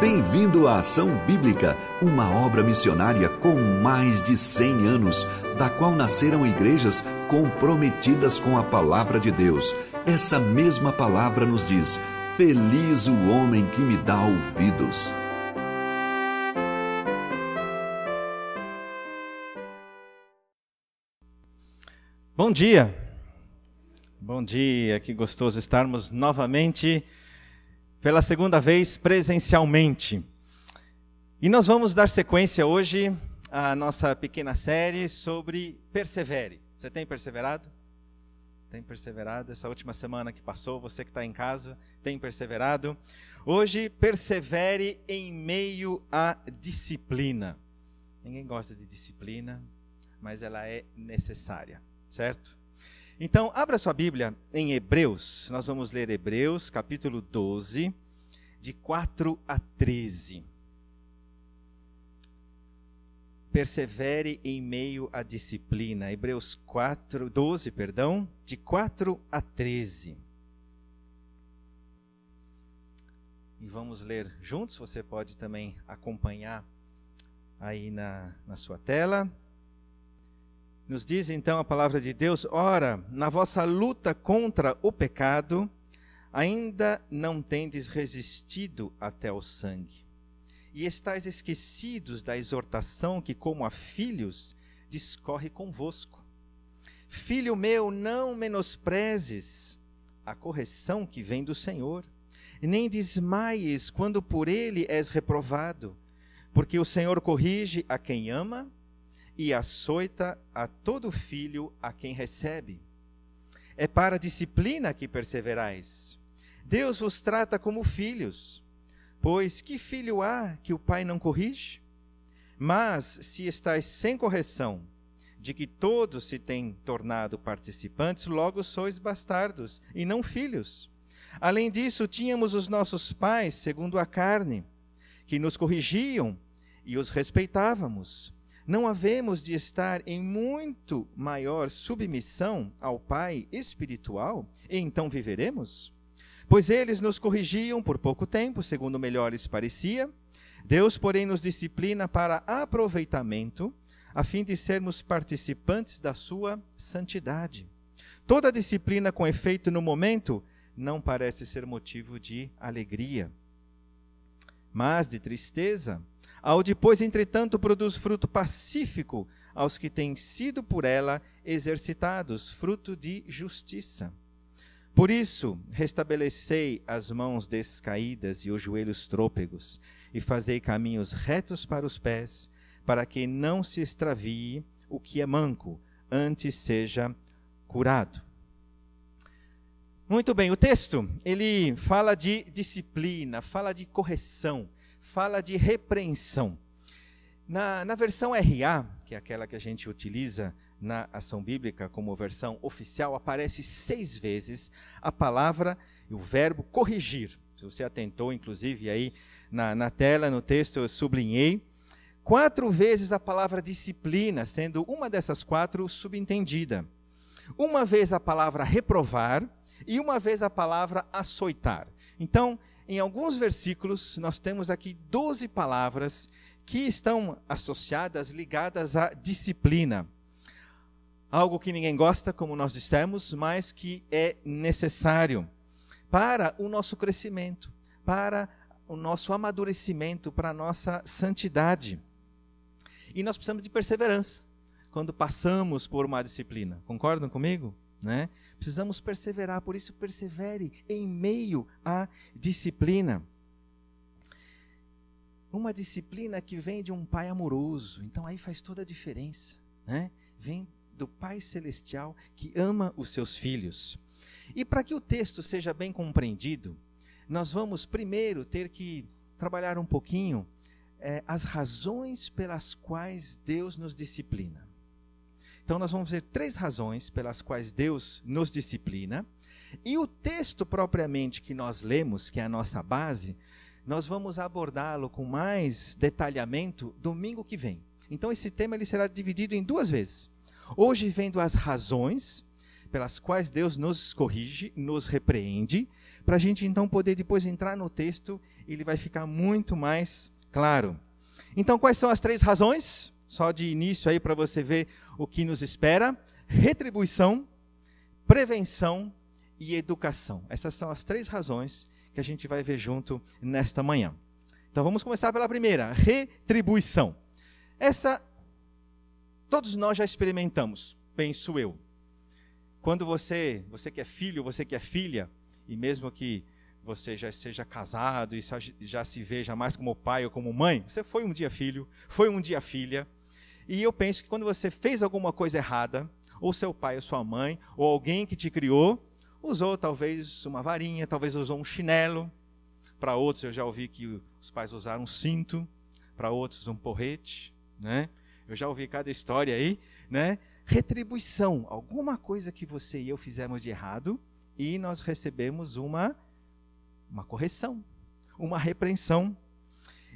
Bem-vindo à Ação Bíblica, uma obra missionária com mais de 100 anos, da qual nasceram igrejas comprometidas com a palavra de Deus. Essa mesma palavra nos diz: Feliz o homem que me dá ouvidos. Bom dia. Bom dia, que gostoso estarmos novamente pela segunda vez presencialmente. E nós vamos dar sequência hoje à nossa pequena série sobre persevere. Você tem perseverado? Tem perseverado? Essa última semana que passou, você que está em casa, tem perseverado? Hoje, persevere em meio à disciplina. Ninguém gosta de disciplina, mas ela é necessária, certo? Então, abra sua Bíblia em Hebreus. Nós vamos ler Hebreus, capítulo 12, de 4 a 13. Persevere em meio à disciplina. Hebreus 4, 12, perdão, de 4 a 13. E vamos ler juntos. Você pode também acompanhar aí na, na sua tela. Nos diz então a palavra de Deus: ora, na vossa luta contra o pecado, ainda não tendes resistido até o sangue, e estáis esquecidos da exortação que, como a filhos, discorre convosco. Filho meu, não menosprezes a correção que vem do Senhor, nem desmaies quando por ele és reprovado, porque o Senhor corrige a quem ama e açoita a todo filho a quem recebe. É para a disciplina que perseverais. Deus vos trata como filhos. Pois que filho há que o pai não corrige? Mas se estáis sem correção, de que todos se têm tornado participantes, logo sois bastardos e não filhos. Além disso, tínhamos os nossos pais, segundo a carne, que nos corrigiam e os respeitávamos não havemos de estar em muito maior submissão ao Pai espiritual, e então viveremos? Pois eles nos corrigiam por pouco tempo, segundo melhor lhes parecia. Deus, porém, nos disciplina para aproveitamento, a fim de sermos participantes da sua santidade. Toda disciplina com efeito no momento não parece ser motivo de alegria, mas de tristeza ao depois, entretanto, produz fruto pacífico aos que têm sido por ela exercitados, fruto de justiça. Por isso, restabelecei as mãos descaídas e os joelhos trôpegos, e fazei caminhos retos para os pés, para que não se extravie o que é manco, antes seja curado. Muito bem, o texto, ele fala de disciplina, fala de correção, fala de repreensão. Na, na versão RA, que é aquela que a gente utiliza na ação bíblica como versão oficial, aparece seis vezes a palavra e o verbo corrigir. Se você atentou, inclusive, aí na, na tela, no texto, eu sublinhei. Quatro vezes a palavra disciplina, sendo uma dessas quatro subentendida. Uma vez a palavra reprovar e uma vez a palavra açoitar. Então, em alguns versículos, nós temos aqui 12 palavras que estão associadas, ligadas à disciplina. Algo que ninguém gosta, como nós dissemos, mas que é necessário para o nosso crescimento, para o nosso amadurecimento, para a nossa santidade. E nós precisamos de perseverança quando passamos por uma disciplina. Concordam comigo? Né? Precisamos perseverar, por isso persevere em meio à disciplina. Uma disciplina que vem de um pai amoroso, então aí faz toda a diferença, né? Vem do Pai celestial que ama os seus filhos. E para que o texto seja bem compreendido, nós vamos primeiro ter que trabalhar um pouquinho é, as razões pelas quais Deus nos disciplina. Então, nós vamos ver três razões pelas quais Deus nos disciplina. E o texto propriamente que nós lemos, que é a nossa base, nós vamos abordá-lo com mais detalhamento domingo que vem. Então, esse tema ele será dividido em duas vezes. Hoje, vendo as razões pelas quais Deus nos corrige, nos repreende, para a gente então poder depois entrar no texto ele vai ficar muito mais claro. Então, quais são as três razões? Só de início aí para você ver o que nos espera: retribuição, prevenção e educação. Essas são as três razões que a gente vai ver junto nesta manhã. Então vamos começar pela primeira, retribuição. Essa todos nós já experimentamos, penso eu. Quando você, você que é filho, você que é filha, e mesmo que você já seja casado e já se veja mais como pai ou como mãe, você foi um dia filho, foi um dia filha. E eu penso que quando você fez alguma coisa errada, ou seu pai ou sua mãe, ou alguém que te criou, usou talvez uma varinha, talvez usou um chinelo. Para outros eu já ouvi que os pais usaram um cinto, para outros um porrete, né? Eu já ouvi cada história aí, né? Retribuição, alguma coisa que você e eu fizemos de errado e nós recebemos uma uma correção, uma repreensão.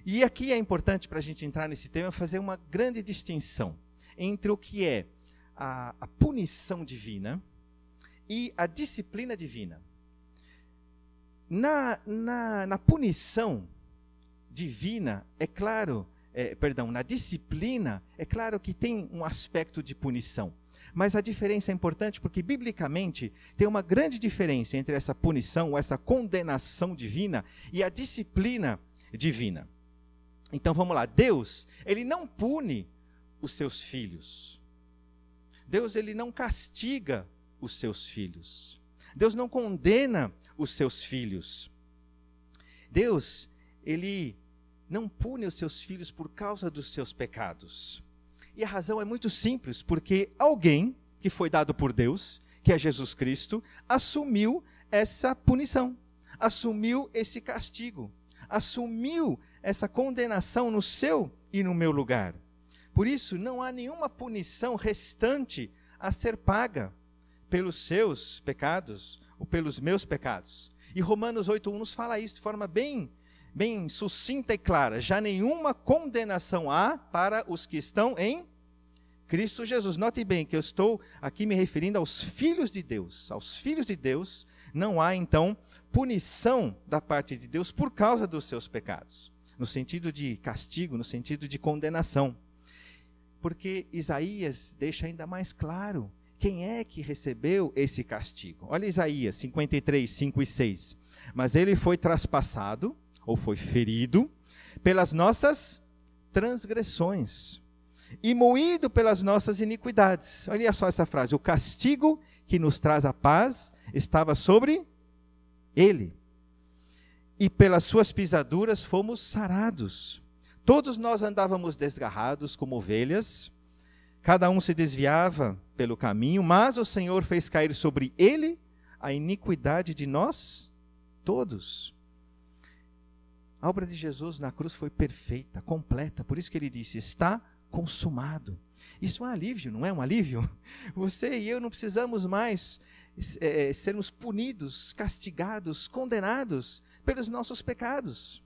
E aqui é importante para a gente entrar nesse tema fazer uma grande distinção entre o que é a, a punição divina e a disciplina divina. Na, na, na punição divina, é claro, é, perdão, na disciplina, é claro que tem um aspecto de punição. Mas a diferença é importante porque, biblicamente, tem uma grande diferença entre essa punição, ou essa condenação divina, e a disciplina divina. Então vamos lá, Deus, ele não pune os seus filhos. Deus ele não castiga os seus filhos. Deus não condena os seus filhos. Deus, ele não pune os seus filhos por causa dos seus pecados. E a razão é muito simples, porque alguém que foi dado por Deus, que é Jesus Cristo, assumiu essa punição, assumiu esse castigo, assumiu essa condenação no seu e no meu lugar. Por isso, não há nenhuma punição restante a ser paga pelos seus pecados ou pelos meus pecados. E Romanos 8:1 nos fala isso de forma bem bem sucinta e clara. Já nenhuma condenação há para os que estão em Cristo Jesus. Note bem que eu estou aqui me referindo aos filhos de Deus. Aos filhos de Deus não há então punição da parte de Deus por causa dos seus pecados, no sentido de castigo, no sentido de condenação. Porque Isaías deixa ainda mais claro quem é que recebeu esse castigo. Olha Isaías 53, 5 e 6. Mas ele foi traspassado, ou foi ferido, pelas nossas transgressões e moído pelas nossas iniquidades. Olha só essa frase: o castigo que nos traz a paz estava sobre ele, e pelas suas pisaduras fomos sarados. Todos nós andávamos desgarrados como ovelhas, cada um se desviava pelo caminho, mas o Senhor fez cair sobre ele a iniquidade de nós todos. A obra de Jesus na cruz foi perfeita, completa, por isso que ele disse: está consumado. Isso é um alívio, não é um alívio? Você e eu não precisamos mais é, sermos punidos, castigados, condenados pelos nossos pecados.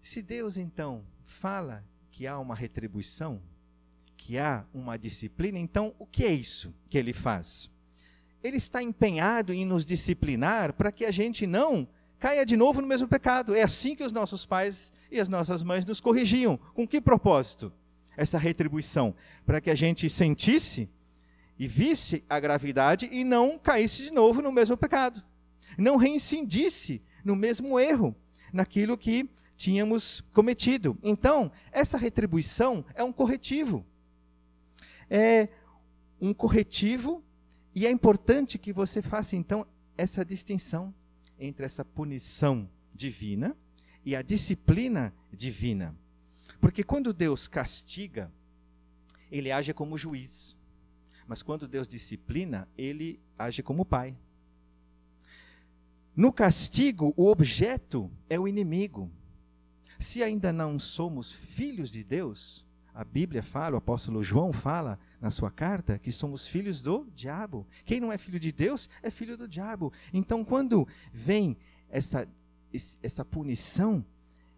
Se Deus então fala que há uma retribuição, que há uma disciplina, então o que é isso que ele faz? Ele está empenhado em nos disciplinar para que a gente não caia de novo no mesmo pecado. É assim que os nossos pais e as nossas mães nos corrigiam. Com que propósito? Essa retribuição. Para que a gente sentisse e visse a gravidade e não caísse de novo no mesmo pecado. Não reincidisse no mesmo erro, naquilo que tínhamos cometido. Então, essa retribuição é um corretivo. É um corretivo e é importante que você faça então essa distinção entre essa punição divina e a disciplina divina. Porque quando Deus castiga, ele age como juiz. Mas quando Deus disciplina, ele age como pai. No castigo, o objeto é o inimigo. Se ainda não somos filhos de Deus, a Bíblia fala, o apóstolo João fala na sua carta que somos filhos do diabo. Quem não é filho de Deus é filho do diabo. Então, quando vem essa, essa punição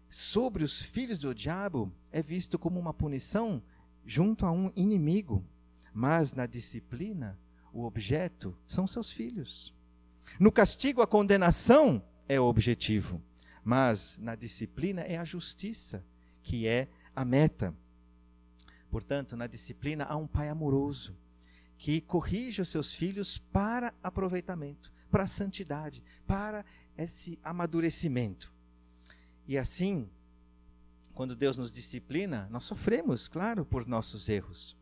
sobre os filhos do diabo, é visto como uma punição junto a um inimigo, mas na disciplina, o objeto são seus filhos. No castigo, a condenação é o objetivo, mas na disciplina é a justiça, que é a meta. Portanto, na disciplina há um pai amoroso que corrige os seus filhos para aproveitamento, para santidade, para esse amadurecimento. E assim, quando Deus nos disciplina, nós sofremos, claro, por nossos erros,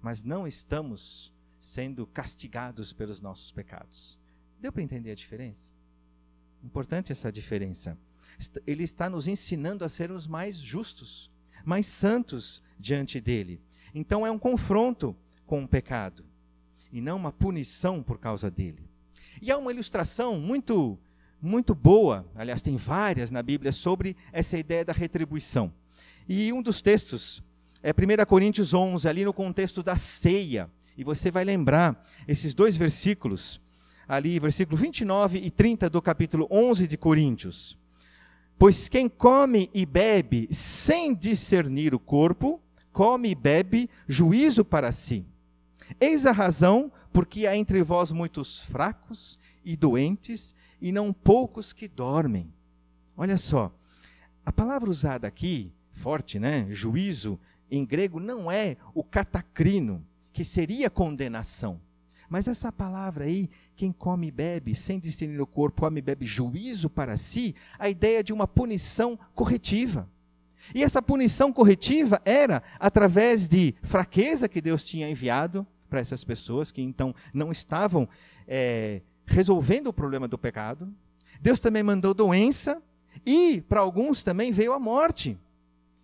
mas não estamos sendo castigados pelos nossos pecados. Deu para entender a diferença? Importante essa diferença. Ele está nos ensinando a sermos mais justos, mais santos diante dele. Então é um confronto com o pecado e não uma punição por causa dele. E há uma ilustração muito muito boa, aliás, tem várias na Bíblia sobre essa ideia da retribuição. E um dos textos é 1 Coríntios 11, ali no contexto da ceia. E você vai lembrar esses dois versículos, ali, versículo 29 e 30 do capítulo 11 de Coríntios. Pois quem come e bebe sem discernir o corpo, come e bebe juízo para si. Eis a razão porque há entre vós muitos fracos e doentes, e não poucos que dormem. Olha só, a palavra usada aqui, forte, né? Juízo, em grego, não é o catacrino, que seria condenação. Mas essa palavra aí, quem come e bebe, sem discernir o corpo, come e bebe juízo para si, a ideia de uma punição corretiva. E essa punição corretiva era através de fraqueza que Deus tinha enviado para essas pessoas que então não estavam é, resolvendo o problema do pecado. Deus também mandou doença e para alguns também veio a morte.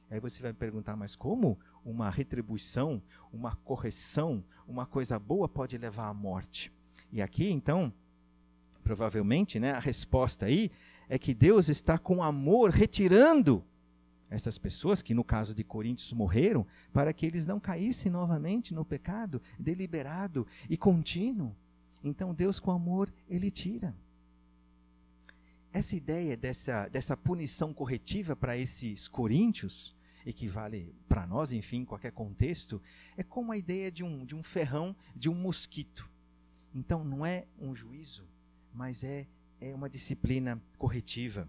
Aí você vai me perguntar, mas como uma retribuição, uma correção, uma coisa boa pode levar à morte? E aqui, então, provavelmente, né, a resposta aí é que Deus está com amor retirando essas pessoas que no caso de Coríntios morreram para que eles não caíssem novamente no pecado deliberado e contínuo. Então Deus com amor ele tira. Essa ideia dessa, dessa punição corretiva para esses coríntios, e que vale para nós, enfim, qualquer contexto, é como a ideia de um, de um ferrão, de um mosquito. Então não é um juízo, mas é, é uma disciplina corretiva.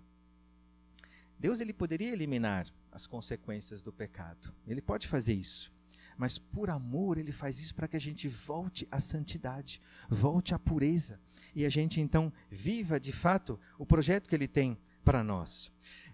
Deus ele poderia eliminar as consequências do pecado. Ele pode fazer isso. Mas por amor ele faz isso para que a gente volte à santidade, volte à pureza e a gente então viva de fato o projeto que ele tem para nós.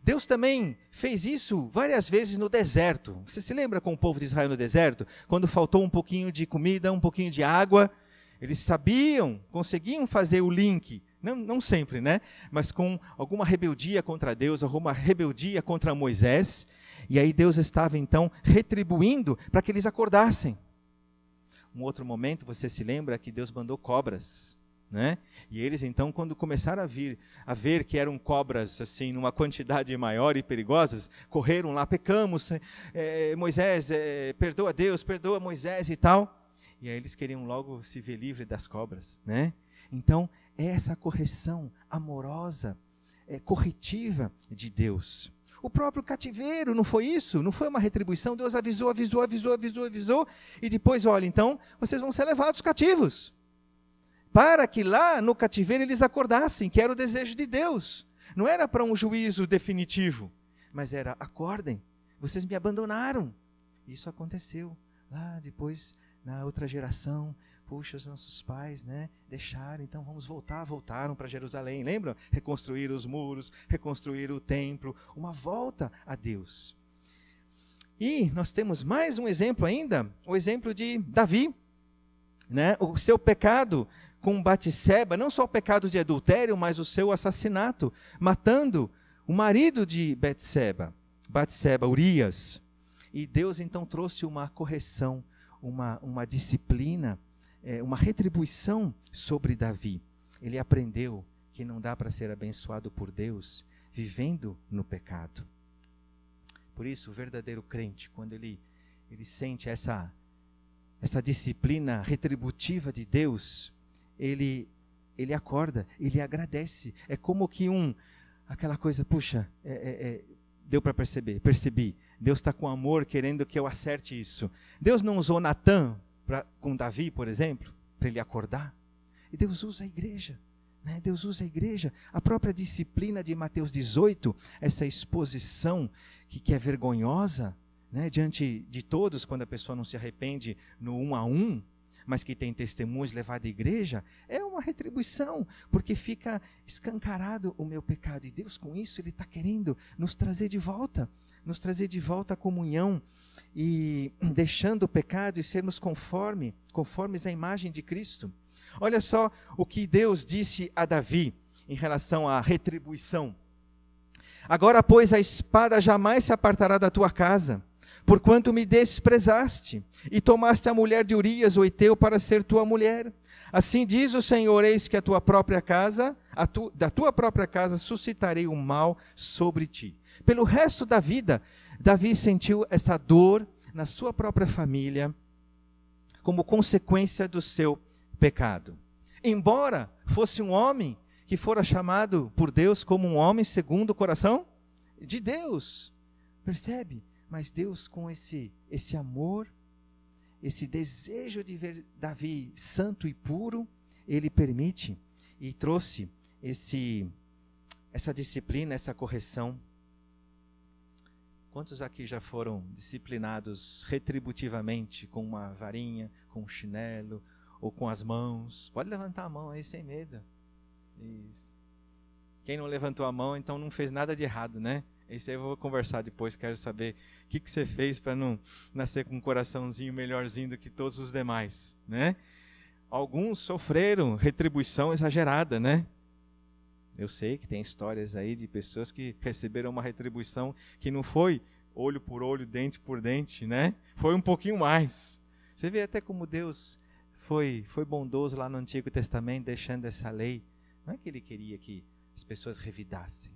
Deus também fez isso várias vezes no deserto. Você se lembra com o povo de Israel no deserto? Quando faltou um pouquinho de comida, um pouquinho de água, eles sabiam, conseguiam fazer o link não, não sempre, né? Mas com alguma rebeldia contra Deus, alguma rebeldia contra Moisés. E aí Deus estava então retribuindo para que eles acordassem. Um outro momento, você se lembra que Deus mandou cobras, né? E eles então, quando começaram a vir, a ver que eram cobras assim, numa quantidade maior e perigosas, correram lá, pecamos, é, Moisés, é, perdoa Deus, perdoa Moisés e tal. E aí eles queriam logo se ver livre das cobras, né? Então é essa correção amorosa, é, corretiva de Deus. O próprio cativeiro, não foi isso? Não foi uma retribuição? Deus avisou, avisou, avisou, avisou, avisou, e depois, olha, então, vocês vão ser levados cativos. Para que lá no cativeiro eles acordassem, que era o desejo de Deus. Não era para um juízo definitivo, mas era: acordem, vocês me abandonaram. Isso aconteceu lá depois, na outra geração, puxa, os nossos pais, né, deixaram, então vamos voltar, voltaram para Jerusalém, lembram? Reconstruir os muros, reconstruir o templo, uma volta a Deus. E nós temos mais um exemplo ainda, o exemplo de Davi, né? O seu pecado com Batseba, não só o pecado de adultério, mas o seu assassinato, matando o marido de Batseba, Batseba, Urias. E Deus então trouxe uma correção, uma, uma disciplina é, uma retribuição sobre Davi. Ele aprendeu que não dá para ser abençoado por Deus vivendo no pecado. Por isso, o verdadeiro crente, quando ele, ele sente essa, essa disciplina retributiva de Deus, ele, ele acorda, ele agradece. É como que um, aquela coisa, puxa, é, é, é, deu para perceber, percebi. Deus está com amor querendo que eu acerte isso. Deus não usou Natan com Davi, por exemplo, para ele acordar. E Deus usa a igreja. Né? Deus usa a igreja. A própria disciplina de Mateus 18, essa exposição que, que é vergonhosa né? diante de todos, quando a pessoa não se arrepende no um a um, mas que tem testemunhos levados à igreja, é uma retribuição, porque fica escancarado o meu pecado. E Deus, com isso, Ele está querendo nos trazer de volta, nos trazer de volta à comunhão e deixando o pecado e sermos conforme, conformes à imagem de Cristo. Olha só o que Deus disse a Davi em relação à retribuição. Agora, pois, a espada jamais se apartará da tua casa, porquanto me desprezaste e tomaste a mulher de Urias, o Eteu, para ser tua mulher. Assim diz o Senhor: Eis que a tua própria casa, tu, da tua própria casa, suscitarei o mal sobre ti. Pelo resto da vida, Davi sentiu essa dor na sua própria família, como consequência do seu pecado. Embora fosse um homem que fora chamado por Deus como um homem segundo o coração de Deus. Percebe? Mas Deus com esse esse amor, esse desejo de ver Davi santo e puro, ele permite e trouxe esse essa disciplina, essa correção. Quantos aqui já foram disciplinados retributivamente com uma varinha, com um chinelo, ou com as mãos. Pode levantar a mão aí sem medo. Isso. Quem não levantou a mão, então não fez nada de errado, né? Esse aí eu vou conversar depois, quero saber o que, que você fez para não nascer com um coraçãozinho melhorzinho do que todos os demais, né? Alguns sofreram retribuição exagerada, né? Eu sei que tem histórias aí de pessoas que receberam uma retribuição que não foi olho por olho, dente por dente, né? Foi um pouquinho mais. Você vê até como Deus foi, foi bondoso lá no Antigo Testamento, deixando essa lei. Não é que ele queria que as pessoas revidassem,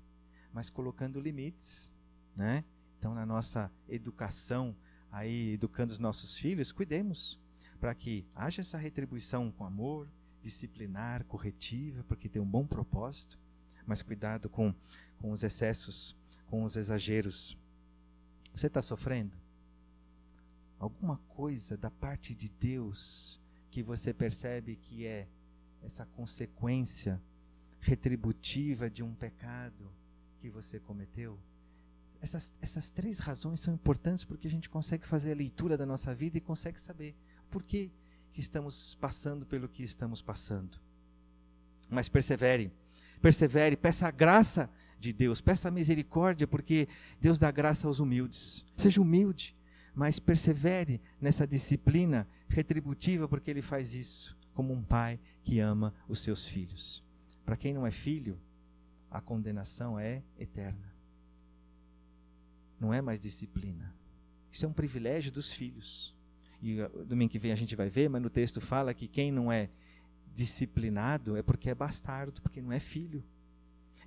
mas colocando limites, né? Então, na nossa educação, aí educando os nossos filhos, cuidemos para que haja essa retribuição com amor, disciplinar, corretiva, porque tem um bom propósito, mas cuidado com, com os excessos, com os exageros. Você está sofrendo? Alguma coisa da parte de Deus que você percebe que é essa consequência retributiva de um pecado que você cometeu? Essas, essas três razões são importantes porque a gente consegue fazer a leitura da nossa vida e consegue saber por que, que estamos passando pelo que estamos passando. Mas persevere, persevere, peça a graça de Deus, peça a misericórdia, porque Deus dá graça aos humildes. Seja humilde, mas persevere nessa disciplina retributiva, porque ele faz isso como um pai que ama os seus filhos. Para quem não é filho, a condenação é eterna. Não é mais disciplina. Isso é um privilégio dos filhos. E uh, domingo que vem a gente vai ver, mas no texto fala que quem não é disciplinado é porque é bastardo, porque não é filho.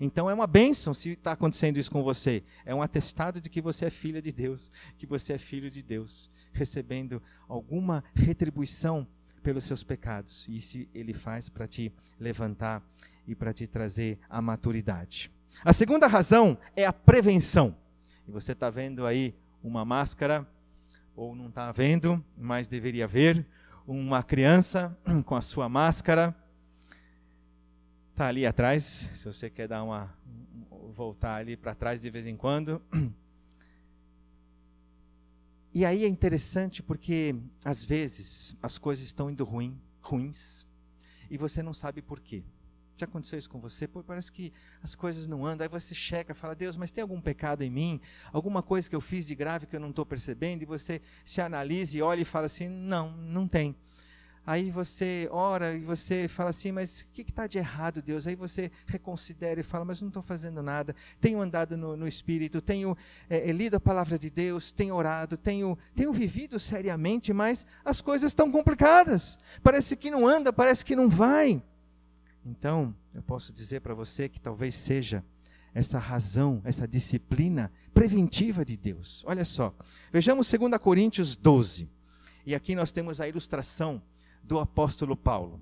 Então é uma bênção se está acontecendo isso com você. É um atestado de que você é filha de Deus, que você é filho de Deus, recebendo alguma retribuição pelos seus pecados. E isso ele faz para te levantar e para te trazer a maturidade. A segunda razão é a prevenção. E você está vendo aí uma máscara, ou não está vendo, mas deveria ver, uma criança com a sua máscara Está ali atrás, se você quer dar uma voltar ali para trás de vez em quando. E aí é interessante porque às vezes as coisas estão indo ruim, ruins, e você não sabe por quê. Já aconteceu isso com você? Pô, parece que as coisas não andam. Aí você checa, fala: Deus, mas tem algum pecado em mim? Alguma coisa que eu fiz de grave que eu não estou percebendo? E você se analisa e olha e fala assim: Não, não tem. Aí você ora e você fala assim, mas o que está de errado, Deus? Aí você reconsidera e fala, mas não estou fazendo nada. Tenho andado no, no Espírito, tenho é, lido a palavra de Deus, tenho orado, tenho, tenho vivido seriamente, mas as coisas estão complicadas. Parece que não anda, parece que não vai. Então, eu posso dizer para você que talvez seja essa razão, essa disciplina preventiva de Deus. Olha só, vejamos 2 Coríntios 12. E aqui nós temos a ilustração do apóstolo Paulo,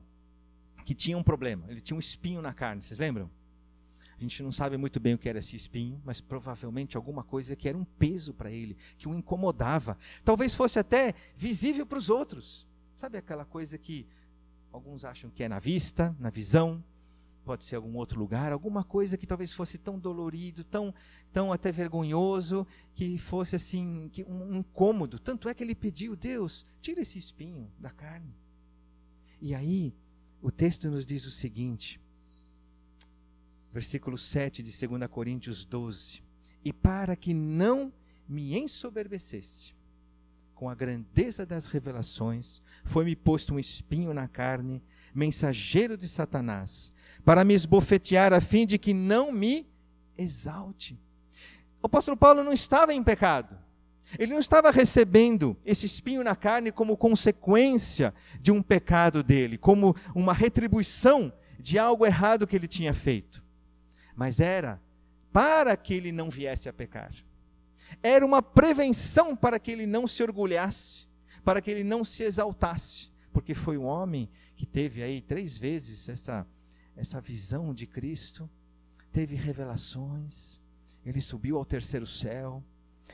que tinha um problema, ele tinha um espinho na carne, vocês lembram? A gente não sabe muito bem o que era esse espinho, mas provavelmente alguma coisa que era um peso para ele, que o incomodava. Talvez fosse até visível para os outros, Sabe aquela coisa que alguns acham que é na vista, na visão, pode ser algum outro lugar, alguma coisa que talvez fosse tão dolorido, tão, tão até vergonhoso, que fosse assim, que um, um incômodo. Tanto é que ele pediu, Deus, tira esse espinho da carne. E aí, o texto nos diz o seguinte, versículo 7 de 2 Coríntios 12: E para que não me ensoberbecesse com a grandeza das revelações, foi-me posto um espinho na carne, mensageiro de Satanás, para me esbofetear a fim de que não me exalte. O apóstolo Paulo não estava em pecado. Ele não estava recebendo esse espinho na carne como consequência de um pecado dele, como uma retribuição de algo errado que ele tinha feito. Mas era para que ele não viesse a pecar. Era uma prevenção para que ele não se orgulhasse, para que ele não se exaltasse, porque foi um homem que teve aí três vezes essa, essa visão de Cristo, teve revelações, ele subiu ao terceiro céu,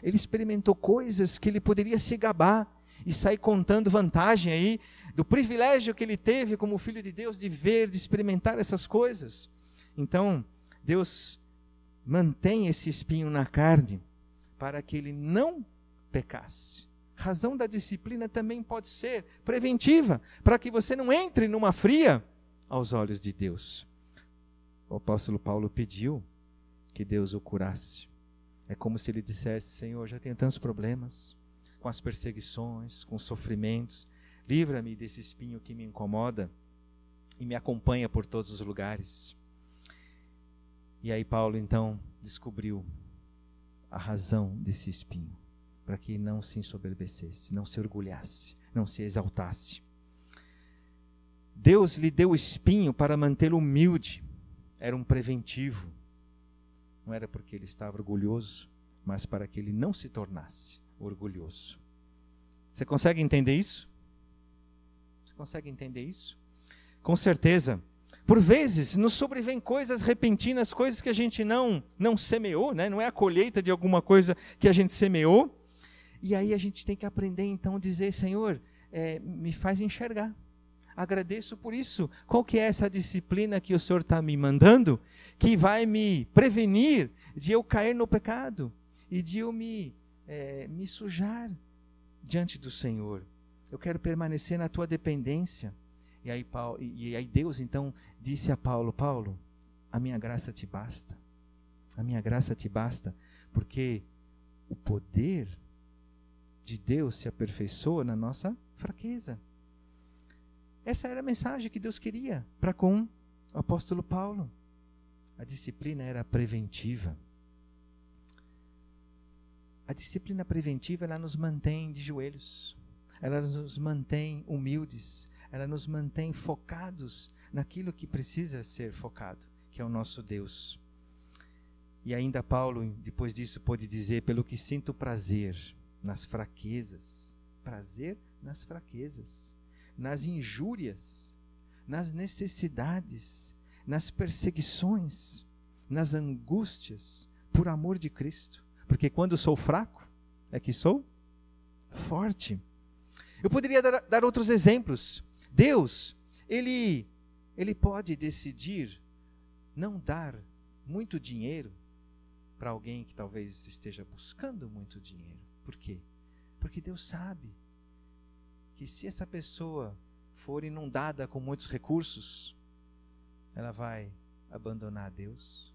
ele experimentou coisas que ele poderia se gabar e sair contando vantagem aí do privilégio que ele teve como filho de Deus de ver, de experimentar essas coisas. Então, Deus mantém esse espinho na carne para que ele não pecasse. Razão da disciplina também pode ser preventiva, para que você não entre numa fria aos olhos de Deus. O apóstolo Paulo pediu que Deus o curasse. É como se ele dissesse: Senhor, já tenho tantos problemas com as perseguições, com os sofrimentos. Livra-me desse espinho que me incomoda e me acompanha por todos os lugares. E aí Paulo então descobriu a razão desse espinho, para que não se ensoberbecesse, não se orgulhasse, não se exaltasse. Deus lhe deu o espinho para mantê-lo humilde, era um preventivo. Não era porque ele estava orgulhoso, mas para que ele não se tornasse orgulhoso. Você consegue entender isso? Você consegue entender isso? Com certeza, por vezes nos sobrevêm coisas repentinas, coisas que a gente não não semeou, né? não é a colheita de alguma coisa que a gente semeou. E aí a gente tem que aprender então a dizer, Senhor, é, me faz enxergar. Agradeço por isso. Qual que é essa disciplina que o Senhor está me mandando, que vai me prevenir de eu cair no pecado e de eu me, é, me sujar diante do Senhor. Eu quero permanecer na tua dependência. E aí, Paulo, e aí Deus então disse a Paulo: Paulo, a minha graça te basta. A minha graça te basta, porque o poder de Deus se aperfeiçoa na nossa fraqueza. Essa era a mensagem que Deus queria para com o apóstolo Paulo. A disciplina era preventiva. A disciplina preventiva ela nos mantém de joelhos, ela nos mantém humildes, ela nos mantém focados naquilo que precisa ser focado, que é o nosso Deus. E ainda Paulo, depois disso, pôde dizer: pelo que sinto prazer nas fraquezas, prazer nas fraquezas, nas injúrias, nas necessidades, nas perseguições, nas angústias, por amor de Cristo. Porque quando sou fraco, é que sou forte. Eu poderia dar, dar outros exemplos. Deus, ele, ele pode decidir não dar muito dinheiro para alguém que talvez esteja buscando muito dinheiro. Por quê? Porque Deus sabe que se essa pessoa for inundada com muitos recursos, ela vai abandonar Deus.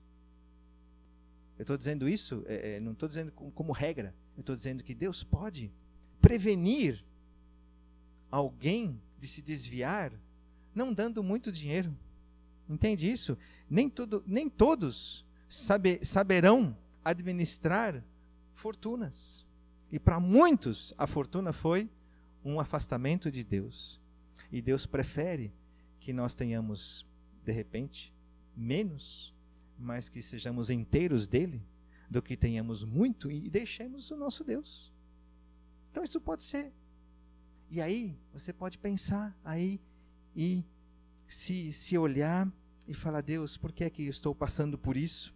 Eu estou dizendo isso, é, é, não estou dizendo como, como regra, eu estou dizendo que Deus pode prevenir alguém de se desviar, não dando muito dinheiro. Entende isso? Nem, tudo, nem todos sabe, saberão administrar fortunas. E para muitos, a fortuna foi um afastamento de Deus. E Deus prefere que nós tenhamos, de repente, menos, mas que sejamos inteiros dele, do que tenhamos muito e deixemos o nosso Deus. Então isso pode ser e aí você pode pensar aí e se, se olhar e falar: Deus, por que é que estou passando por isso?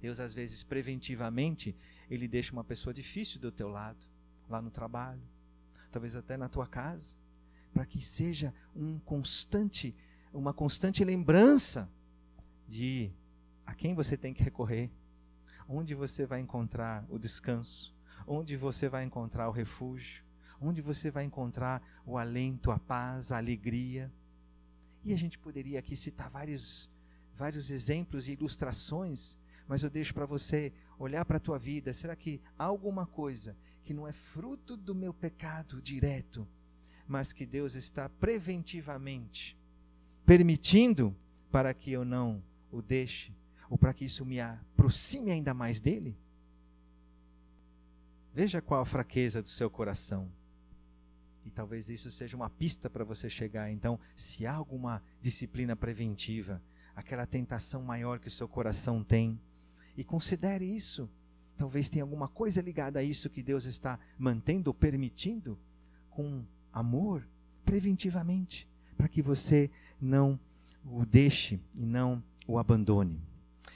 Deus, às vezes, preventivamente, Ele deixa uma pessoa difícil do teu lado, lá no trabalho, talvez até na tua casa, para que seja um constante, uma constante lembrança de a quem você tem que recorrer, onde você vai encontrar o descanso, onde você vai encontrar o refúgio, onde você vai encontrar o alento, a paz, a alegria. E a gente poderia aqui citar vários, vários exemplos e ilustrações, mas eu deixo para você olhar para a tua vida. Será que há alguma coisa que não é fruto do meu pecado direto, mas que Deus está preventivamente permitindo para que eu não o deixe, ou para que isso me aproxime ainda mais dele? Veja qual a fraqueza do seu coração. E talvez isso seja uma pista para você chegar. Então, se há alguma disciplina preventiva, aquela tentação maior que o seu coração tem, e considere isso. Talvez tenha alguma coisa ligada a isso que Deus está mantendo permitindo com amor, preventivamente, para que você não o deixe e não o abandone.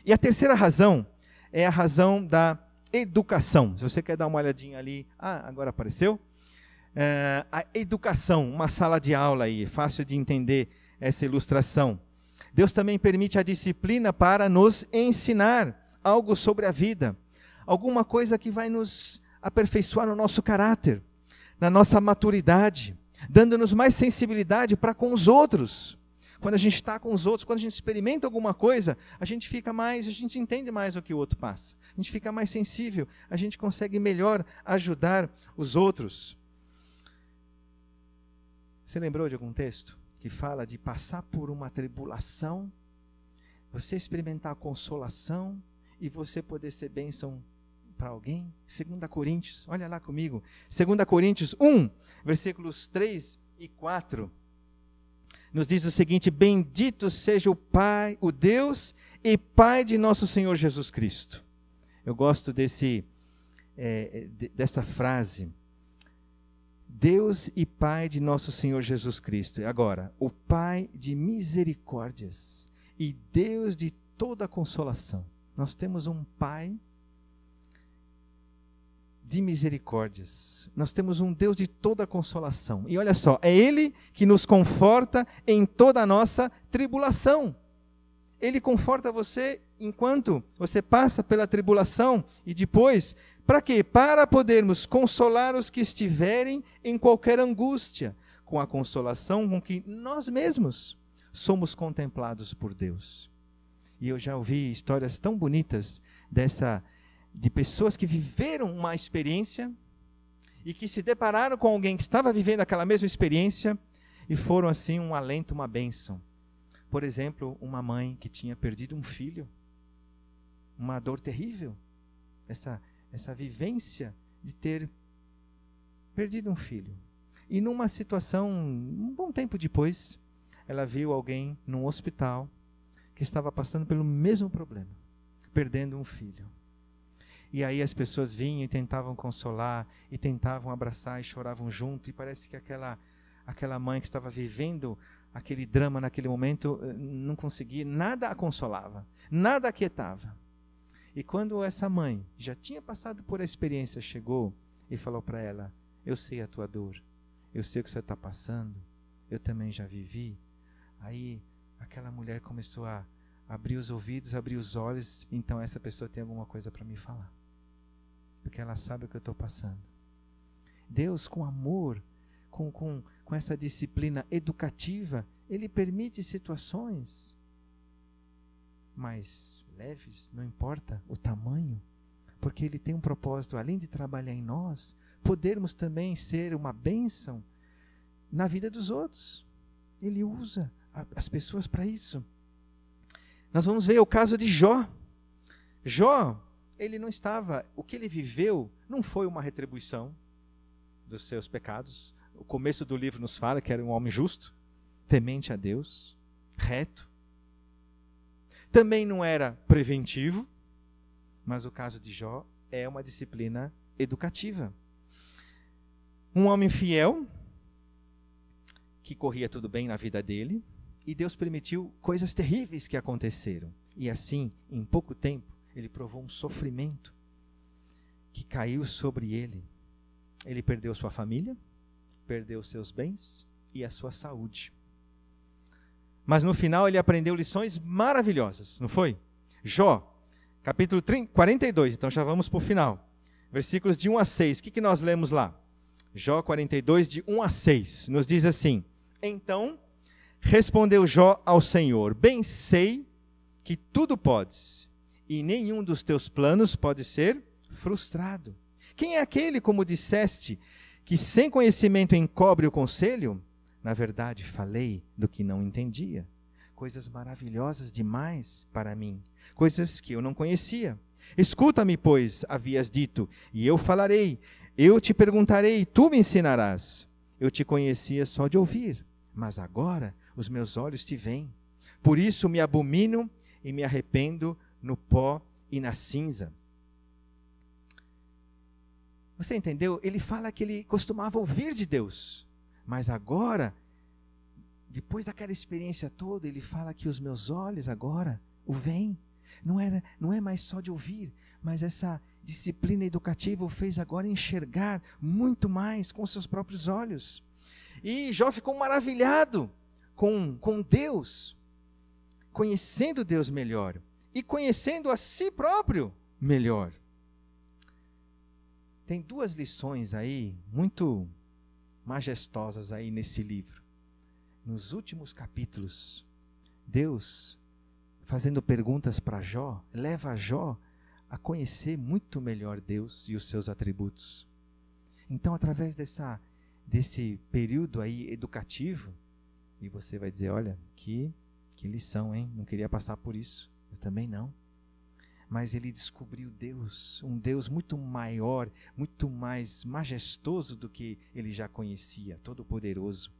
E a terceira razão é a razão da educação. Se você quer dar uma olhadinha ali, ah, agora apareceu. É, a educação, uma sala de aula aí, fácil de entender essa ilustração. Deus também permite a disciplina para nos ensinar algo sobre a vida, alguma coisa que vai nos aperfeiçoar no nosso caráter, na nossa maturidade, dando-nos mais sensibilidade para com os outros. Quando a gente está com os outros, quando a gente experimenta alguma coisa, a gente fica mais, a gente entende mais o que o outro passa. A gente fica mais sensível, a gente consegue melhor ajudar os outros. Você lembrou de algum texto que fala de passar por uma tribulação, você experimentar consolação e você poder ser bênção para alguém? 2 Coríntios, olha lá comigo. 2 Coríntios 1, versículos 3 e 4. Nos diz o seguinte: Bendito seja o Pai, o Deus e Pai de nosso Senhor Jesus Cristo. Eu gosto desse, é, dessa frase Deus e Pai de nosso Senhor Jesus Cristo. Agora, o Pai de misericórdias e Deus de toda consolação. Nós temos um Pai de misericórdias. Nós temos um Deus de toda consolação. E olha só, é Ele que nos conforta em toda a nossa tribulação. Ele conforta você enquanto você passa pela tribulação e depois para quê? Para podermos consolar os que estiverem em qualquer angústia, com a consolação com que nós mesmos somos contemplados por Deus. E eu já ouvi histórias tão bonitas dessa de pessoas que viveram uma experiência e que se depararam com alguém que estava vivendo aquela mesma experiência e foram assim um alento, uma bênção. Por exemplo, uma mãe que tinha perdido um filho, uma dor terrível. Essa essa vivência de ter perdido um filho. E numa situação, um bom tempo depois, ela viu alguém num hospital que estava passando pelo mesmo problema, perdendo um filho. E aí as pessoas vinham e tentavam consolar, e tentavam abraçar e choravam junto, e parece que aquela aquela mãe que estava vivendo aquele drama naquele momento eh, não conseguia, nada a consolava, nada aquietava. E quando essa mãe já tinha passado por a experiência, chegou e falou para ela: Eu sei a tua dor, eu sei o que você está passando, eu também já vivi. Aí aquela mulher começou a abrir os ouvidos, abrir os olhos, então essa pessoa tem alguma coisa para me falar, porque ela sabe o que eu estou passando. Deus, com amor, com, com, com essa disciplina educativa, Ele permite situações mais leves, não importa o tamanho, porque Ele tem um propósito, além de trabalhar em nós, podermos também ser uma bênção na vida dos outros. Ele usa as pessoas para isso. Nós vamos ver o caso de Jó. Jó, ele não estava, o que ele viveu não foi uma retribuição dos seus pecados. O começo do livro nos fala que era um homem justo, temente a Deus, reto, também não era preventivo, mas o caso de Jó é uma disciplina educativa. Um homem fiel, que corria tudo bem na vida dele, e Deus permitiu coisas terríveis que aconteceram. E assim, em pouco tempo, ele provou um sofrimento que caiu sobre ele. Ele perdeu sua família, perdeu seus bens, e a sua saúde. Mas no final ele aprendeu lições maravilhosas, não foi? Jó, capítulo 30, 42, então já vamos para o final. Versículos de 1 a 6. O que, que nós lemos lá? Jó 42, de 1 a 6. Nos diz assim: Então respondeu Jó ao Senhor: Bem sei que tudo podes, e nenhum dos teus planos pode ser frustrado. Quem é aquele, como disseste, que sem conhecimento encobre o conselho? Na verdade, falei do que não entendia. Coisas maravilhosas demais para mim, coisas que eu não conhecia. Escuta-me, pois, havias dito, e eu falarei. Eu te perguntarei, tu me ensinarás. Eu te conhecia só de ouvir, mas agora os meus olhos te veem. Por isso me abomino e me arrependo no pó e na cinza. Você entendeu? Ele fala que ele costumava ouvir de Deus, mas agora, depois daquela experiência toda, ele fala que os meus olhos agora o veem. Não, era, não é mais só de ouvir, mas essa disciplina educativa o fez agora enxergar muito mais com seus próprios olhos. E Jó ficou maravilhado com, com Deus, conhecendo Deus melhor e conhecendo a si próprio melhor tem duas lições aí muito majestosas aí nesse livro. Nos últimos capítulos, Deus fazendo perguntas para Jó, leva Jó a conhecer muito melhor Deus e os seus atributos. Então, através dessa desse período aí educativo, e você vai dizer, olha, que que lição, hein? Não queria passar por isso. Eu também não mas ele descobriu Deus, um Deus muito maior, muito mais majestoso do que ele já conhecia, todo-poderoso.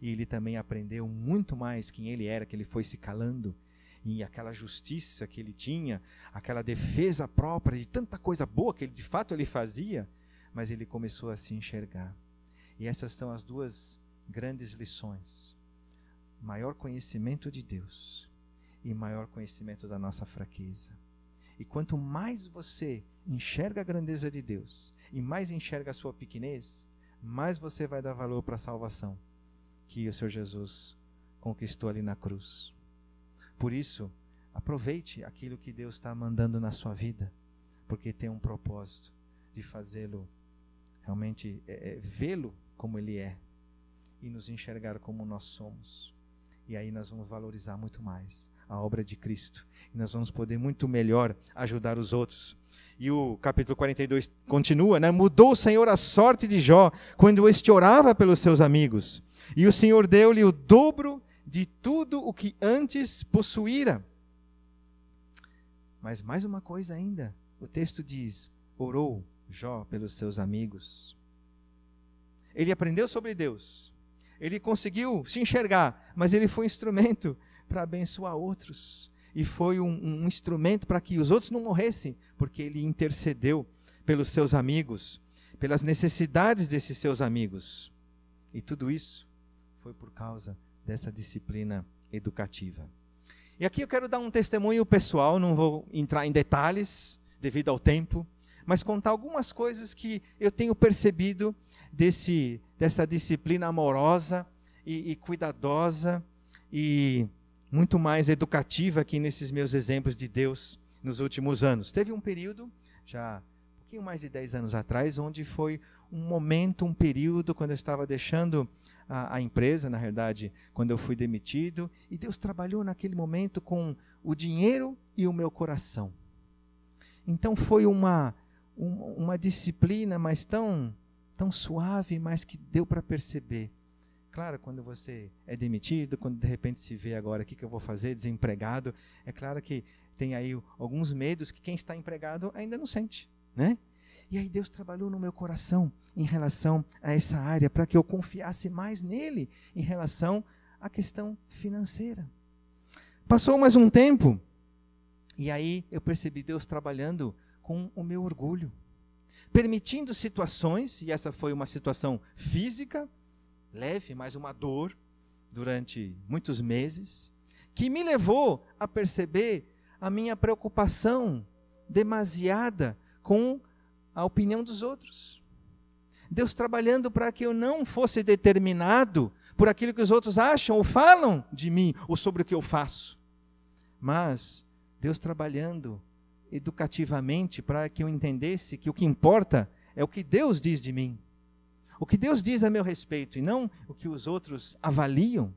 E ele também aprendeu muito mais quem ele era, que ele foi se calando e aquela justiça que ele tinha, aquela defesa própria de tanta coisa boa que ele de fato ele fazia, mas ele começou a se enxergar. E essas são as duas grandes lições: maior conhecimento de Deus e maior conhecimento da nossa fraqueza. E quanto mais você enxerga a grandeza de Deus e mais enxerga a sua pequenez, mais você vai dar valor para a salvação que o Senhor Jesus conquistou ali na cruz. Por isso, aproveite aquilo que Deus está mandando na sua vida, porque tem um propósito de fazê-lo realmente é, é, vê-lo como Ele é e nos enxergar como nós somos. E aí nós vamos valorizar muito mais a obra de Cristo. E nós vamos poder muito melhor ajudar os outros. E o capítulo 42 continua, né? Mudou o Senhor a sorte de Jó quando este orava pelos seus amigos. E o Senhor deu-lhe o dobro de tudo o que antes possuíra. Mas mais uma coisa ainda. O texto diz: orou Jó pelos seus amigos. Ele aprendeu sobre Deus. Ele conseguiu se enxergar, mas ele foi instrumento para abençoar outros. E foi um, um instrumento para que os outros não morressem, porque ele intercedeu pelos seus amigos, pelas necessidades desses seus amigos. E tudo isso foi por causa dessa disciplina educativa. E aqui eu quero dar um testemunho pessoal, não vou entrar em detalhes devido ao tempo, mas contar algumas coisas que eu tenho percebido desse, dessa disciplina amorosa e, e cuidadosa e muito mais educativa aqui nesses meus exemplos de Deus nos últimos anos. Teve um período, já um pouquinho mais de 10 anos atrás, onde foi um momento, um período, quando eu estava deixando a, a, empresa, na verdade, quando eu fui demitido, e Deus trabalhou naquele momento com o dinheiro e o meu coração. Então foi uma, uma, disciplina, mas tão, tão suave, mas que deu para perceber Claro, quando você é demitido, quando de repente se vê agora o que, que eu vou fazer, desempregado, é claro que tem aí alguns medos que quem está empregado ainda não sente, né? E aí Deus trabalhou no meu coração em relação a essa área para que eu confiasse mais nele em relação à questão financeira. Passou mais um tempo e aí eu percebi Deus trabalhando com o meu orgulho, permitindo situações, e essa foi uma situação física, leve, mas uma dor durante muitos meses, que me levou a perceber a minha preocupação demasiada com a opinião dos outros. Deus trabalhando para que eu não fosse determinado por aquilo que os outros acham ou falam de mim ou sobre o que eu faço. Mas Deus trabalhando educativamente para que eu entendesse que o que importa é o que Deus diz de mim. O que Deus diz a meu respeito e não o que os outros avaliam.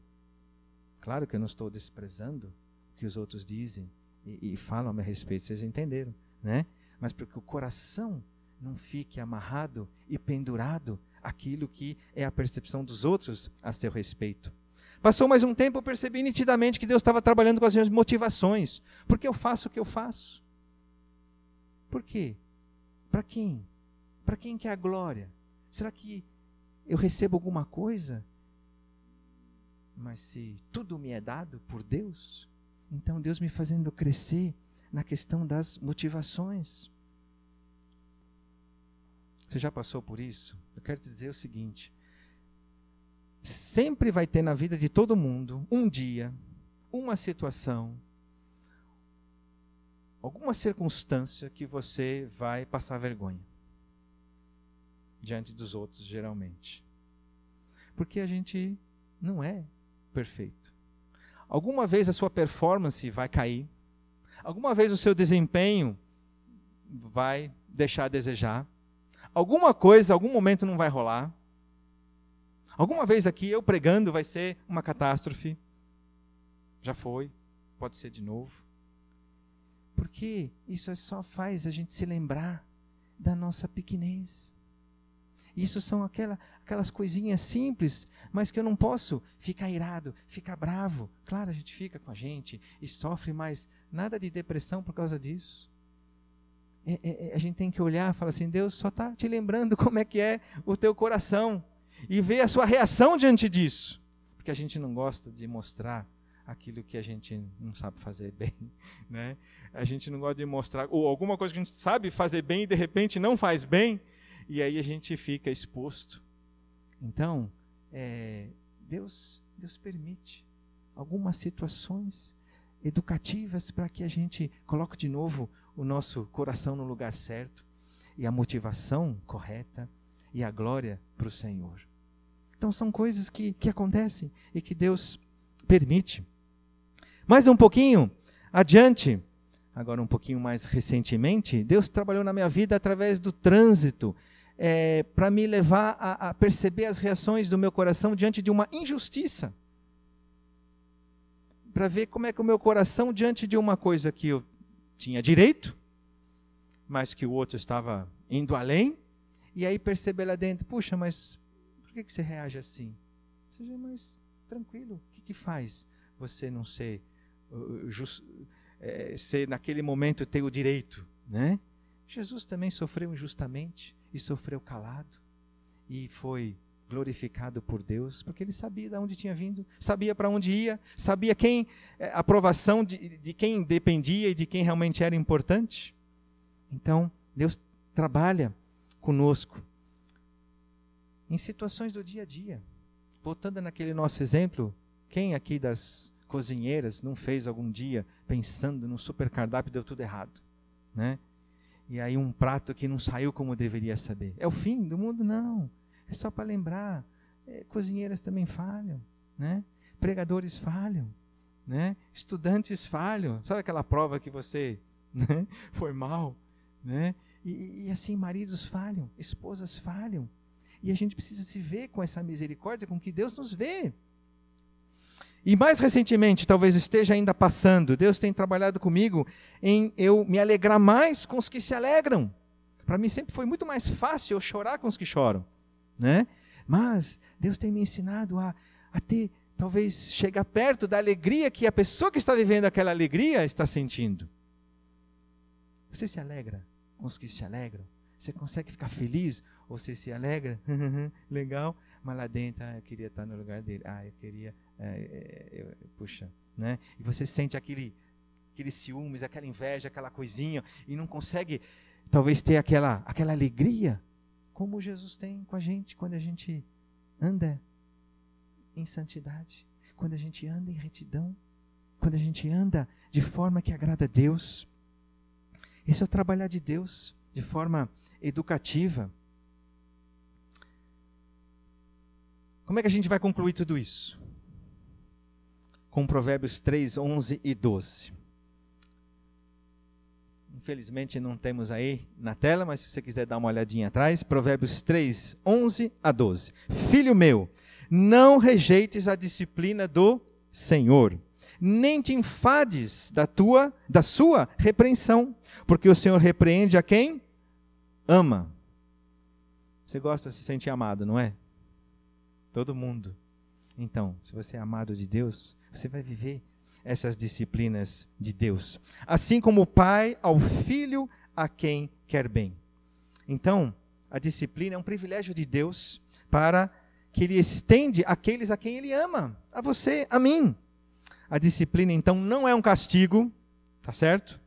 Claro que eu não estou desprezando o que os outros dizem e, e falam a meu respeito, vocês entenderam, né? Mas para que o coração não fique amarrado e pendurado aquilo que é a percepção dos outros a seu respeito. Passou mais um tempo, eu percebi nitidamente que Deus estava trabalhando com as minhas motivações. Por que eu faço o que eu faço? Por quê? Para quem? Para quem quer a glória? Será que eu recebo alguma coisa? Mas se tudo me é dado por Deus, então Deus me fazendo crescer na questão das motivações. Você já passou por isso? Eu quero te dizer o seguinte: sempre vai ter na vida de todo mundo um dia, uma situação, alguma circunstância que você vai passar vergonha diante dos outros, geralmente. Porque a gente não é perfeito. Alguma vez a sua performance vai cair, alguma vez o seu desempenho vai deixar a desejar, alguma coisa, algum momento não vai rolar. Alguma vez aqui eu pregando vai ser uma catástrofe. Já foi, pode ser de novo. Porque isso só faz a gente se lembrar da nossa pequenez. Isso são aquela, aquelas coisinhas simples, mas que eu não posso ficar irado, ficar bravo. Claro, a gente fica com a gente e sofre, mas nada de depressão por causa disso. É, é, é, a gente tem que olhar e falar assim: Deus só está te lembrando como é que é o teu coração e ver a sua reação diante disso. Porque a gente não gosta de mostrar aquilo que a gente não sabe fazer bem, né? A gente não gosta de mostrar ou alguma coisa que a gente sabe fazer bem e de repente não faz bem, e aí a gente fica exposto. Então, é, Deus, Deus permite algumas situações educativas para que a gente coloque de novo o nosso coração no lugar certo e a motivação correta e a glória para o Senhor. Então são coisas que, que acontecem e que Deus permite. Mais um pouquinho adiante, agora um pouquinho mais recentemente, Deus trabalhou na minha vida através do trânsito é, para me levar a, a perceber as reações do meu coração diante de uma injustiça para ver como é que o meu coração, diante de uma coisa que eu tinha direito, mas que o outro estava indo além, e aí perceber lá dentro, puxa, mas por que, que você reage assim? Seja mais tranquilo. O que, que faz você não ser, just, é, ser naquele momento ter o direito, né? Jesus também sofreu injustamente e sofreu calado e foi glorificado por Deus, porque ele sabia de onde tinha vindo, sabia para onde ia, sabia quem, a eh, aprovação de, de quem dependia e de quem realmente era importante. Então, Deus trabalha conosco em situações do dia a dia. Voltando naquele nosso exemplo, quem aqui das cozinheiras não fez algum dia pensando num super cardápio deu tudo errado, né? E aí um prato que não saiu como deveria saber. É o fim do mundo? Não. É só para lembrar, é, cozinheiras também falham, né? pregadores falham, né? estudantes falham. Sabe aquela prova que você né? foi mal? Né? E, e assim, maridos falham, esposas falham. E a gente precisa se ver com essa misericórdia com que Deus nos vê. E mais recentemente, talvez esteja ainda passando, Deus tem trabalhado comigo em eu me alegrar mais com os que se alegram. Para mim sempre foi muito mais fácil eu chorar com os que choram né? Mas Deus tem me ensinado a, a ter, talvez, chegar perto da alegria que a pessoa que está vivendo aquela alegria está sentindo. Você se alegra com os que se alegram? Você consegue ficar feliz? Ou você se alegra? Legal. Mas lá dentro, ah, eu queria estar no lugar dele. Ah, eu queria. É, eu, puxa, né? E você sente aquele, aquele ciúmes, aquela inveja, aquela coisinha, e não consegue, talvez, ter aquela, aquela alegria como Jesus tem com a gente quando a gente anda em santidade, quando a gente anda em retidão, quando a gente anda de forma que agrada a Deus. Esse é o trabalhar de Deus de forma educativa. Como é que a gente vai concluir tudo isso? Com Provérbios 3, 11 e 12. Infelizmente não temos aí na tela, mas se você quiser dar uma olhadinha atrás, Provérbios 3, 11 a 12. Filho meu, não rejeites a disciplina do Senhor, nem te enfades da tua, da sua repreensão, porque o Senhor repreende a quem ama. Você gosta de se sentir amado, não é? Todo mundo. Então, se você é amado de Deus, você vai viver essas disciplinas de Deus. Assim como o pai ao filho a quem quer bem. Então, a disciplina é um privilégio de Deus para que ele estende àqueles a quem ele ama, a você, a mim. A disciplina então não é um castigo, tá certo?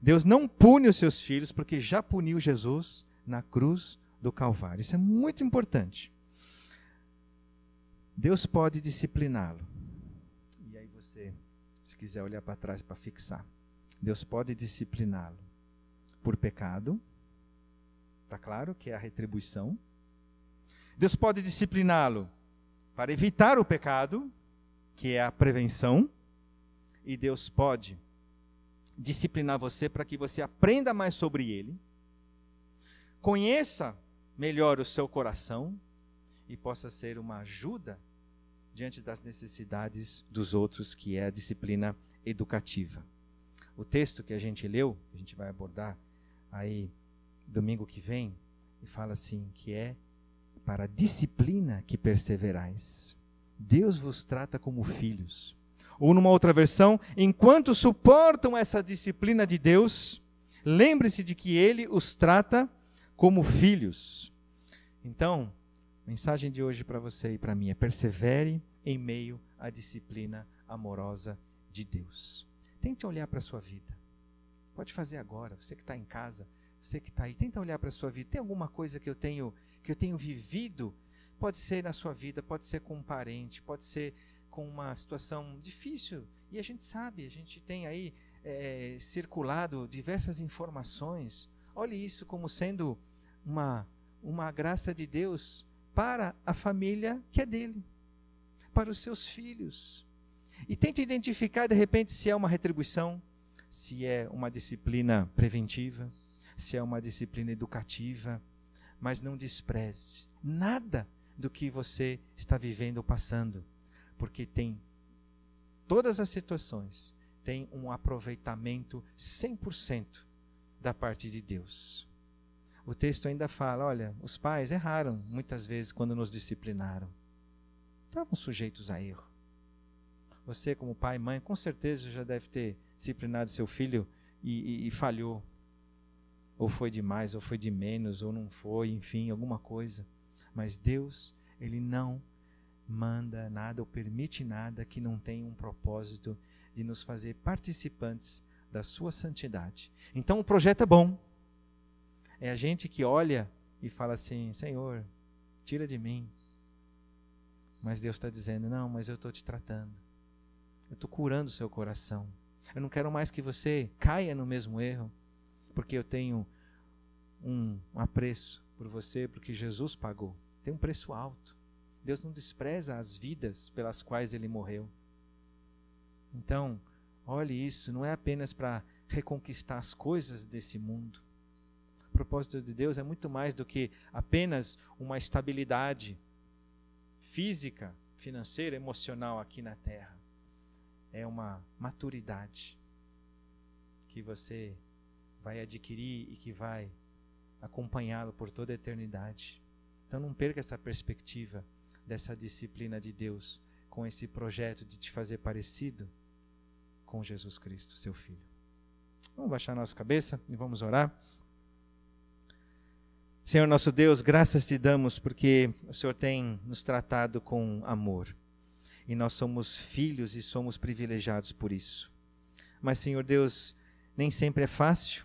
Deus não pune os seus filhos porque já puniu Jesus na cruz do Calvário. Isso é muito importante. Deus pode discipliná-lo. Se quiser olhar para trás para fixar, Deus pode discipliná-lo por pecado. Está claro que é a retribuição. Deus pode discipliná-lo para evitar o pecado, que é a prevenção. E Deus pode disciplinar você para que você aprenda mais sobre ele, conheça melhor o seu coração e possa ser uma ajuda diante das necessidades dos outros, que é a disciplina educativa. O texto que a gente leu, a gente vai abordar aí domingo que vem, e fala assim que é para a disciplina que perseverais. Deus vos trata como filhos. Ou numa outra versão, enquanto suportam essa disciplina de Deus, lembre-se de que ele os trata como filhos. Então, a mensagem de hoje para você e para mim é persevere em meio à disciplina amorosa de Deus. Tente olhar para a sua vida. Pode fazer agora, você que está em casa, você que está aí, tenta olhar para a sua vida. Tem alguma coisa que eu tenho que eu tenho vivido? Pode ser na sua vida, pode ser com um parente, pode ser com uma situação difícil. E a gente sabe, a gente tem aí é, circulado diversas informações. Olhe isso como sendo uma, uma graça de Deus para a família que é dele para os seus filhos. E tente identificar, de repente, se é uma retribuição, se é uma disciplina preventiva, se é uma disciplina educativa, mas não despreze nada do que você está vivendo ou passando, porque tem todas as situações tem um aproveitamento 100% da parte de Deus. O texto ainda fala, olha, os pais erraram muitas vezes quando nos disciplinaram estavam sujeitos a erro. Você, como pai e mãe, com certeza já deve ter disciplinado seu filho e, e, e falhou. Ou foi demais, ou foi de menos, ou não foi, enfim, alguma coisa. Mas Deus, Ele não manda nada ou permite nada que não tenha um propósito de nos fazer participantes da sua santidade. Então o projeto é bom. É a gente que olha e fala assim: Senhor, tira de mim mas Deus está dizendo: não, mas eu estou te tratando. Eu estou curando o seu coração. Eu não quero mais que você caia no mesmo erro, porque eu tenho um, um apreço por você, porque Jesus pagou. Tem um preço alto. Deus não despreza as vidas pelas quais ele morreu. Então, olhe isso, não é apenas para reconquistar as coisas desse mundo. O propósito de Deus é muito mais do que apenas uma estabilidade física, financeira, emocional aqui na terra. É uma maturidade que você vai adquirir e que vai acompanhá-lo por toda a eternidade. Então não perca essa perspectiva dessa disciplina de Deus com esse projeto de te fazer parecido com Jesus Cristo, seu filho. Vamos baixar nossa cabeça e vamos orar. Senhor nosso Deus, graças te damos porque o Senhor tem nos tratado com amor. E nós somos filhos e somos privilegiados por isso. Mas, Senhor Deus, nem sempre é fácil.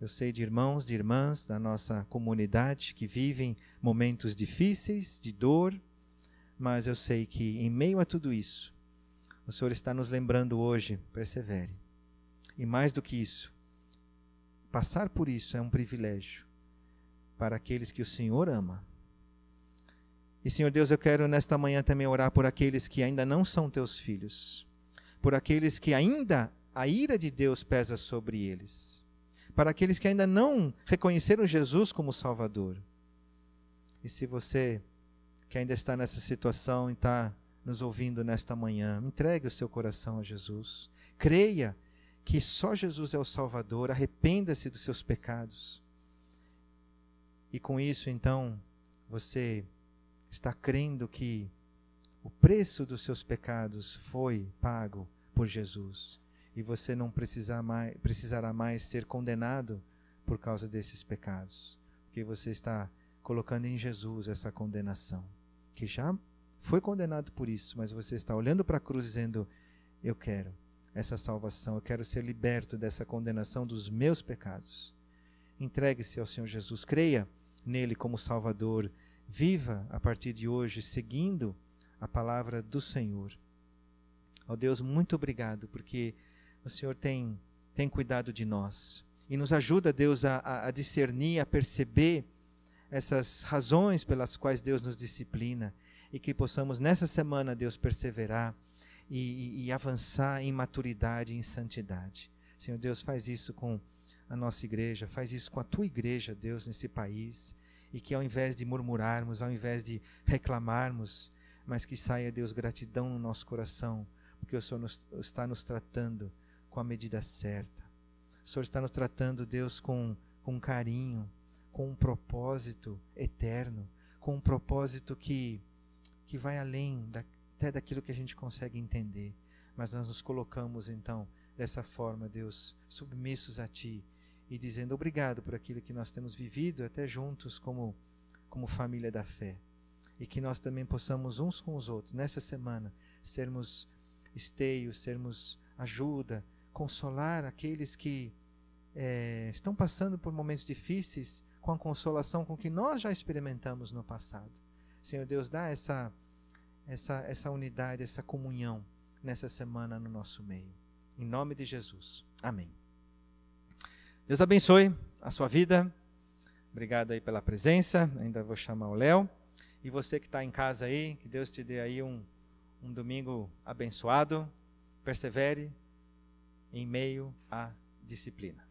Eu sei de irmãos, de irmãs da nossa comunidade que vivem momentos difíceis, de dor, mas eu sei que em meio a tudo isso, o Senhor está nos lembrando hoje, persevere. E mais do que isso, passar por isso é um privilégio para aqueles que o Senhor ama. E, Senhor Deus, eu quero nesta manhã também orar por aqueles que ainda não são teus filhos, por aqueles que ainda a ira de Deus pesa sobre eles, para aqueles que ainda não reconheceram Jesus como Salvador. E se você que ainda está nessa situação e está nos ouvindo nesta manhã, entregue o seu coração a Jesus. Creia que só Jesus é o Salvador, arrependa-se dos seus pecados. E com isso, então, você está crendo que o preço dos seus pecados foi pago por Jesus e você não precisar mais, precisará mais ser condenado por causa desses pecados, porque você está colocando em Jesus essa condenação, que já foi condenado por isso, mas você está olhando para a cruz dizendo: Eu quero essa salvação, eu quero ser liberto dessa condenação dos meus pecados. Entregue-se ao Senhor Jesus, creia nele como Salvador, viva a partir de hoje seguindo a palavra do Senhor. Ó oh Deus, muito obrigado, porque o Senhor tem, tem cuidado de nós e nos ajuda, Deus, a, a discernir, a perceber essas razões pelas quais Deus nos disciplina e que possamos nessa semana, Deus, perseverar e, e, avançar em maturidade e em santidade. Senhor Deus, faz isso com a nossa igreja, faz isso com a tua igreja, Deus, nesse país, e que ao invés de murmurarmos, ao invés de reclamarmos, mas que saia, Deus, gratidão no nosso coração, porque o Senhor nos, está nos tratando com a medida certa. O Senhor está nos tratando, Deus, com, com carinho, com um propósito eterno, com um propósito que, que vai além da, até daquilo que a gente consegue entender. Mas nós nos colocamos então dessa forma, Deus, submissos a Ti e dizendo obrigado por aquilo que nós temos vivido até juntos como, como família da fé. E que nós também possamos uns com os outros, nessa semana, sermos esteios, sermos ajuda, consolar aqueles que é, estão passando por momentos difíceis com a consolação com que nós já experimentamos no passado. Senhor Deus, dá essa essa, essa unidade, essa comunhão nessa semana no nosso meio. Em nome de Jesus. Amém. Deus abençoe a sua vida. Obrigado aí pela presença. Ainda vou chamar o Léo. E você que está em casa aí, que Deus te dê aí um, um domingo abençoado. Persevere em meio à disciplina.